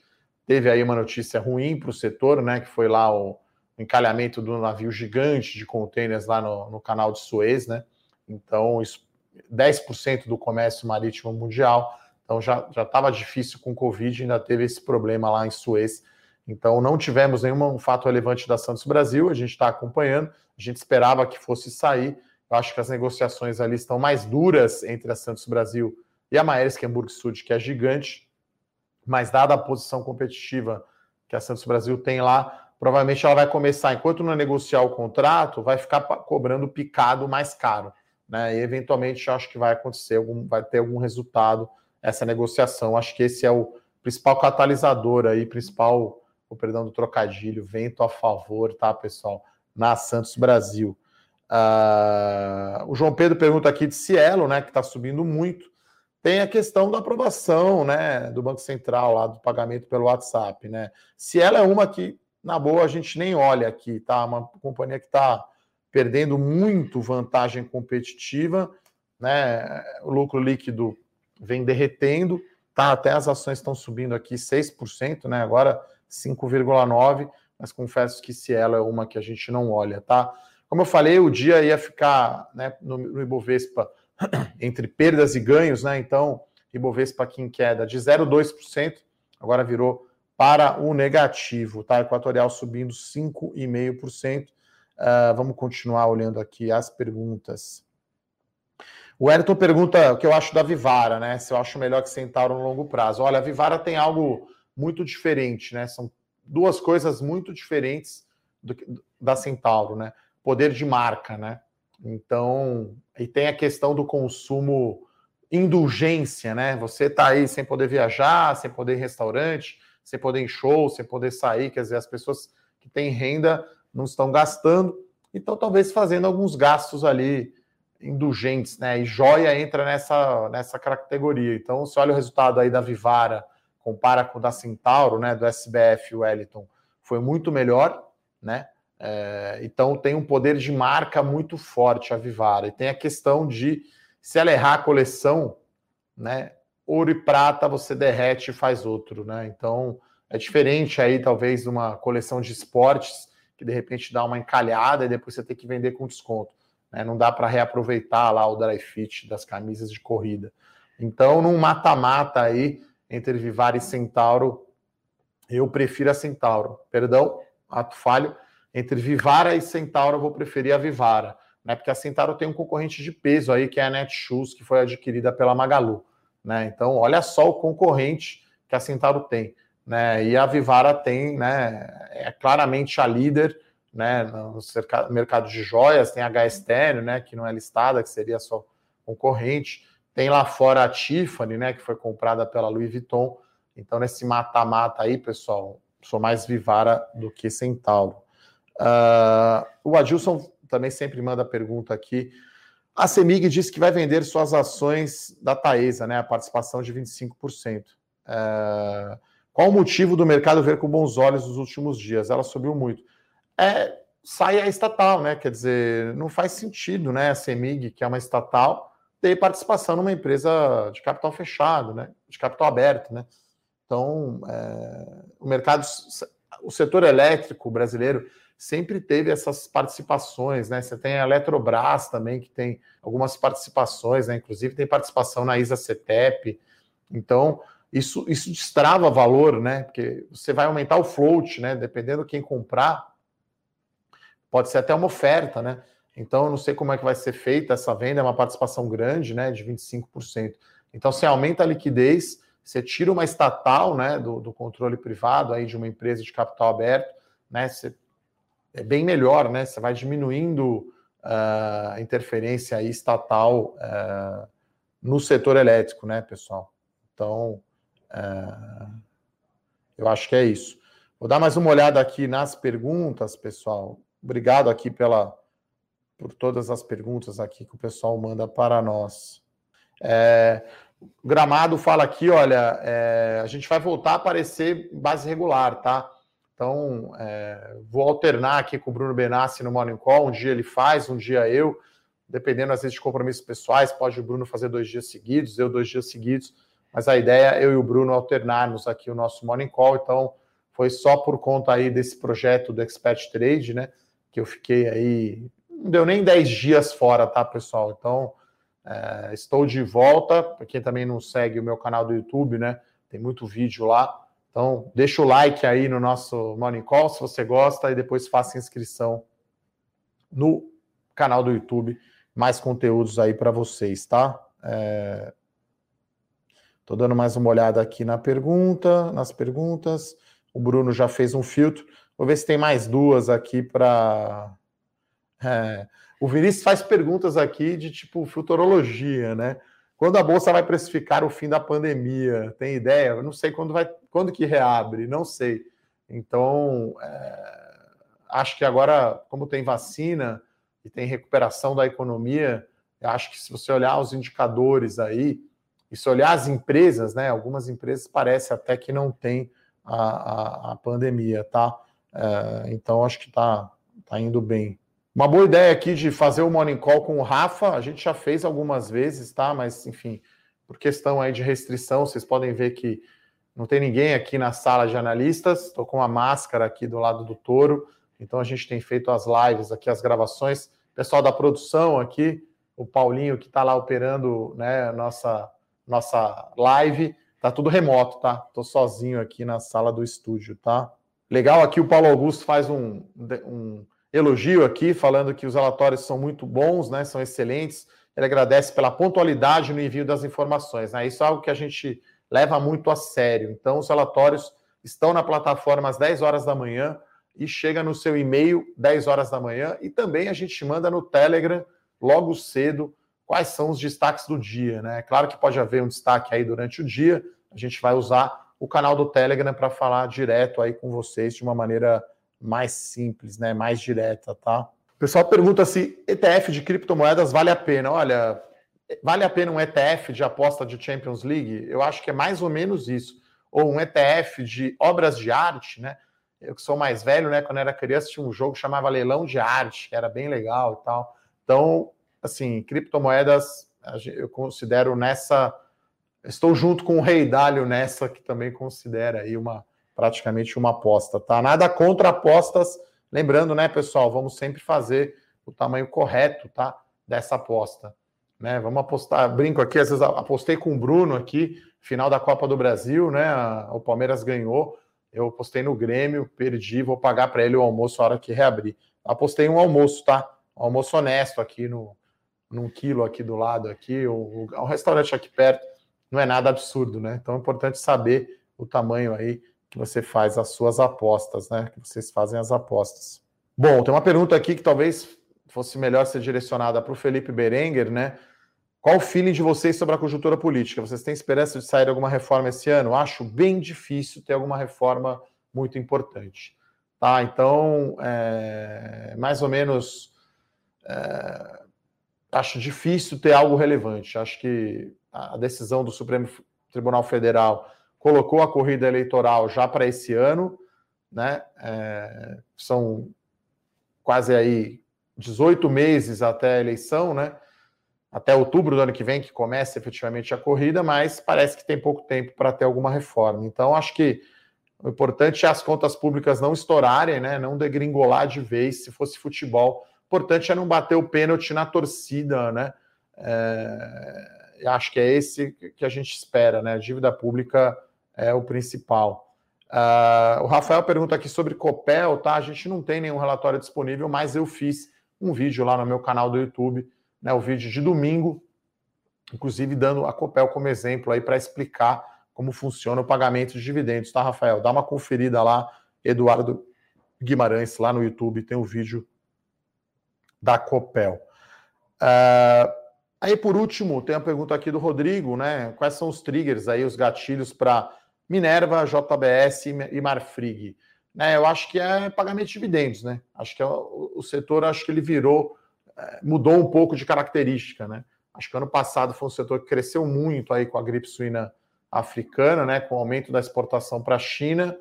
Teve aí uma notícia ruim para o setor, né? Que foi lá o encalhamento do navio gigante de contêineres lá no, no canal de Suez, né? Então, isso, 10% do comércio marítimo mundial. Então, já estava difícil com o Covid, ainda teve esse problema lá em Suez. Então, não tivemos nenhum fato relevante da Santos Brasil, a gente está acompanhando, a gente esperava que fosse sair, eu acho que as negociações ali estão mais duras entre a Santos Brasil e a Maersk Hamburg Sud, que é gigante, mas dada a posição competitiva que a Santos Brasil tem lá, provavelmente ela vai começar, enquanto não negociar o contrato, vai ficar cobrando picado mais caro. Né? E eventualmente eu acho que vai acontecer, algum, vai ter algum resultado essa negociação. Acho que esse é o principal catalisador aí, principal, o perdão do trocadilho, vento a favor, tá, pessoal? Na Santos Brasil. Uh, o João Pedro pergunta aqui de Cielo, né, que está subindo muito. Tem a questão da aprovação, né, do Banco Central lá do pagamento pelo WhatsApp, né? Cielo é uma que na boa a gente nem olha aqui, tá? Uma companhia que está perdendo muito vantagem competitiva, né? O lucro líquido vem derretendo, tá? Até as ações estão subindo aqui 6%, né? Agora 5,9, mas confesso que Cielo é uma que a gente não olha, tá? Como eu falei, o dia ia ficar né, no, no Ibovespa entre perdas e ganhos, né? Então, Ibovespa aqui em queda de 0,2%, agora virou para o negativo, tá? Equatorial subindo 5,5%. Uh, ah, vamos continuar olhando aqui as perguntas. O Ayrton pergunta o que eu acho da Vivara, né? Se eu acho melhor que Centauro no longo prazo. Olha, a Vivara tem algo muito diferente, né? São duas coisas muito diferentes do, da Centauro, né? Poder de marca, né? Então, e tem a questão do consumo indulgência, né? Você tá aí sem poder viajar, sem poder ir em restaurante, sem poder ir em show, sem poder sair, quer dizer, as pessoas que têm renda não estão gastando, então talvez fazendo alguns gastos ali indulgentes, né? E joia entra nessa, nessa categoria. Então, se olha o resultado aí da Vivara, compara com o da Centauro, né? Do SBF Wellington, foi muito melhor, né? É, então tem um poder de marca muito forte a Vivara. E tem a questão de se ela errar a coleção, né? Ouro e prata você derrete e faz outro, né? Então é diferente aí, talvez, uma coleção de esportes que de repente dá uma encalhada e depois você tem que vender com desconto. Né? Não dá para reaproveitar lá o dry fit das camisas de corrida. Então, num mata-mata aí entre Vivara e Centauro, eu prefiro a Centauro. Perdão, ato falho entre Vivara e Centauro, eu vou preferir a Vivara, né? Porque a Centauro tem um concorrente de peso aí, que é a Netshoes, que foi adquirida pela Magalu, né? Então, olha só o concorrente que a Centauro tem, né? E a Vivara tem, né? É claramente a líder, né? No mercado de joias, tem a Gaestério, né? Que não é listada, que seria só concorrente. Tem lá fora a Tiffany, né? Que foi comprada pela Louis Vuitton. Então, nesse mata-mata aí, pessoal, sou mais Vivara do que Centauro. Uh, o Adilson também sempre manda pergunta aqui. A Semig disse que vai vender suas ações da Taesa, né? A participação de 25%. Uh, qual o motivo do mercado ver com bons olhos nos últimos dias? Ela subiu muito. É, sai a estatal, né? Quer dizer, não faz sentido, né? A Semig, que é uma estatal, ter participação numa empresa de capital fechado, né? De capital aberto, né? Então, é, o mercado, o setor elétrico brasileiro sempre teve essas participações, né? Você tem a Eletrobras também, que tem algumas participações, né? Inclusive tem participação na ISA CETEP. Então, isso, isso destrava valor, né? Porque você vai aumentar o float, né? Dependendo de quem comprar, pode ser até uma oferta, né? Então, não sei como é que vai ser feita essa venda, é uma participação grande, né? De 25%. Então, você aumenta a liquidez, você tira uma estatal, né? Do, do controle privado aí de uma empresa de capital aberto, né? Você é bem melhor, né? Você vai diminuindo uh, a interferência estatal uh, no setor elétrico, né, pessoal? Então, é, eu acho que é isso. Vou dar mais uma olhada aqui nas perguntas, pessoal. Obrigado aqui pela por todas as perguntas aqui que o pessoal manda para nós. É, o Gramado fala aqui, olha, é, a gente vai voltar a aparecer base regular, tá? Então, é, vou alternar aqui com o Bruno Benassi no Morning Call. Um dia ele faz, um dia eu. Dependendo, às vezes, de compromissos pessoais, pode o Bruno fazer dois dias seguidos, eu dois dias seguidos. Mas a ideia é eu e o Bruno alternarmos aqui o nosso Morning Call. Então, foi só por conta aí desse projeto do Expert Trade, né? Que eu fiquei aí. Não deu nem 10 dias fora, tá, pessoal? Então, é, estou de volta. Para quem também não segue o meu canal do YouTube, né? Tem muito vídeo lá. Então, deixa o like aí no nosso Morning Call se você gosta e depois faça inscrição no canal do YouTube. Mais conteúdos aí para vocês, tá? É... Dando mais uma olhada aqui na pergunta, nas perguntas. O Bruno já fez um filtro. Vou ver se tem mais duas aqui para. É... O Vinícius faz perguntas aqui de tipo futurologia, né? Quando a bolsa vai precificar o fim da pandemia? Tem ideia? Eu não sei quando vai, quando que reabre, não sei. Então, é, acho que agora, como tem vacina e tem recuperação da economia, acho que se você olhar os indicadores aí, e se olhar as empresas, né? Algumas empresas parece até que não tem a, a, a pandemia, tá? É, então acho que tá, tá indo bem. Uma boa ideia aqui de fazer o morning call com o Rafa, a gente já fez algumas vezes, tá? Mas, enfim, por questão aí de restrição, vocês podem ver que não tem ninguém aqui na sala de analistas, estou com uma máscara aqui do lado do touro, então a gente tem feito as lives aqui, as gravações. Pessoal da produção aqui, o Paulinho que está lá operando né, nossa, nossa live, tá tudo remoto, tá? Estou sozinho aqui na sala do estúdio, tá? Legal aqui o Paulo Augusto faz um, um elogio aqui, falando que os relatórios são muito bons, né, são excelentes. Ele agradece pela pontualidade no envio das informações. Né? Isso é algo que a gente leva muito a sério. Então, os relatórios estão na plataforma às 10 horas da manhã e chega no seu e-mail 10 horas da manhã. E também a gente manda no Telegram logo cedo quais são os destaques do dia. Né? Claro que pode haver um destaque aí durante o dia, a gente vai usar o canal do Telegram para falar direto aí com vocês de uma maneira mais simples, né, mais direta, tá? O pessoal pergunta se ETF de criptomoedas vale a pena. Olha, vale a pena um ETF de aposta de Champions League? Eu acho que é mais ou menos isso. Ou um ETF de obras de arte, né? Eu que sou mais velho, né? Quando era criança tinha um jogo que chamava Leilão de Arte, que era bem legal e tal. Então, assim, criptomoedas eu considero nessa. Estou junto com o Rei Dálio nessa, que também considera aí uma, praticamente uma aposta, tá? Nada contra apostas. Lembrando, né, pessoal, vamos sempre fazer o tamanho correto, tá? Dessa aposta. Né? Vamos apostar, brinco aqui, às vezes apostei com o Bruno aqui, final da Copa do Brasil, né? O Palmeiras ganhou. Eu apostei no Grêmio, perdi, vou pagar para ele o almoço a hora que reabrir. Apostei um almoço, tá? Um almoço honesto aqui no num quilo aqui do lado aqui, o, o, o restaurante aqui perto, não é nada absurdo, né? Então é importante saber o tamanho aí que você faz as suas apostas, né? Que vocês fazem as apostas. Bom, tem uma pergunta aqui que talvez fosse melhor ser direcionada para o Felipe Berenguer, né? Qual o feeling de vocês sobre a conjuntura política? Vocês têm esperança de sair alguma reforma esse ano? Acho bem difícil ter alguma reforma muito importante. Tá, então, é, mais ou menos, é, acho difícil ter algo relevante. Acho que a decisão do Supremo Tribunal Federal colocou a corrida eleitoral já para esse ano, né? É, são quase aí 18 meses até a eleição, né? Até outubro do ano que vem que começa efetivamente a corrida, mas parece que tem pouco tempo para ter alguma reforma. Então, acho que o importante é as contas públicas não estourarem, né? Não degringolar de vez. Se fosse futebol, o importante é não bater o pênalti na torcida, né? É, acho que é esse que a gente espera, né? A dívida pública é o principal. Uh, o Rafael pergunta aqui sobre Copel, tá? A gente não tem nenhum relatório disponível, mas eu fiz um vídeo lá no meu canal do YouTube, né? O vídeo de domingo, inclusive dando a Copel como exemplo aí para explicar como funciona o pagamento de dividendos, tá, Rafael? Dá uma conferida lá, Eduardo Guimarães, lá no YouTube, tem o um vídeo da Copel. Uh, Aí, por último, tem a pergunta aqui do Rodrigo, né? Quais são os triggers aí, os gatilhos para Minerva, JBS e Marfrig? Né, eu acho que é pagamento de dividendos, né? Acho que é o, o setor, acho que ele virou, é, mudou um pouco de característica, né? Acho que ano passado foi um setor que cresceu muito aí com a gripe suína africana, né? Com o aumento da exportação para a China,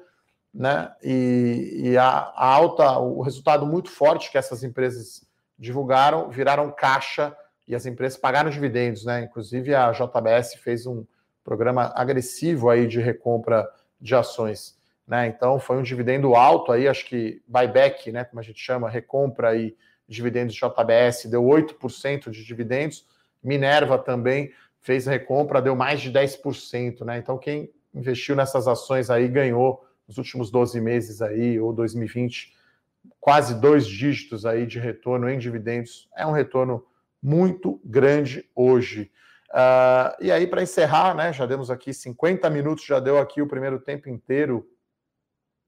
né? E, e a, a alta, o resultado muito forte que essas empresas divulgaram, viraram caixa e as empresas pagaram dividendos, né? Inclusive a JBS fez um programa agressivo aí de recompra de ações, né? Então foi um dividendo alto aí, acho que buyback, né, como a gente chama, recompra aí dividendos de JBS deu 8% de dividendos. Minerva também fez recompra, deu mais de 10%, né? Então quem investiu nessas ações aí ganhou nos últimos 12 meses aí ou 2020 quase dois dígitos aí de retorno em dividendos. É um retorno muito grande hoje. Uh, e aí, para encerrar, né, já demos aqui 50 minutos, já deu aqui o primeiro tempo inteiro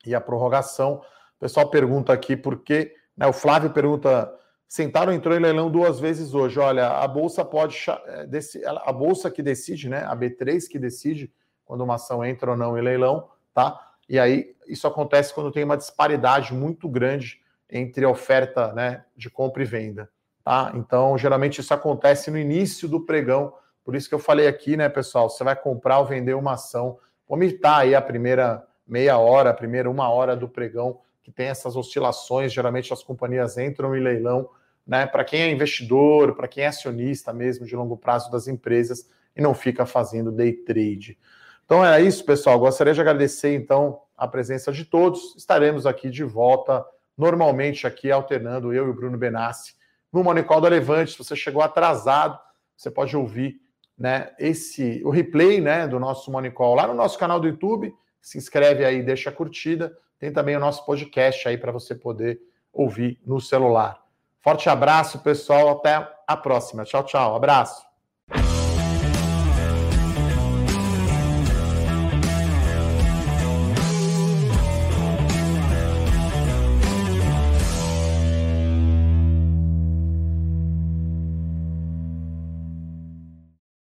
e a prorrogação. O pessoal pergunta aqui por que, né, o Flávio pergunta, Sentaram entrou em leilão duas vezes hoje. Olha, a bolsa pode eh, a bolsa que decide, né, a B3 que decide quando uma ação entra ou não em leilão, tá? E aí isso acontece quando tem uma disparidade muito grande entre oferta, né, de compra e venda. Tá? Então, geralmente isso acontece no início do pregão. Por isso que eu falei aqui, né, pessoal? Você vai comprar ou vender uma ação. Omitar aí a primeira meia hora, a primeira uma hora do pregão, que tem essas oscilações. Geralmente as companhias entram em leilão, né? Para quem é investidor, para quem é acionista mesmo de longo prazo das empresas e não fica fazendo day trade. Então é isso, pessoal. Gostaria de agradecer então a presença de todos. Estaremos aqui de volta, normalmente aqui alternando eu e o Bruno Benassi no Monicol da Levante. Se você chegou atrasado, você pode ouvir né, esse o replay né, do nosso Monicol lá no nosso canal do YouTube. Se inscreve aí, deixa a curtida. Tem também o nosso podcast aí para você poder ouvir no celular. Forte abraço, pessoal. Até a próxima. Tchau, tchau. Abraço.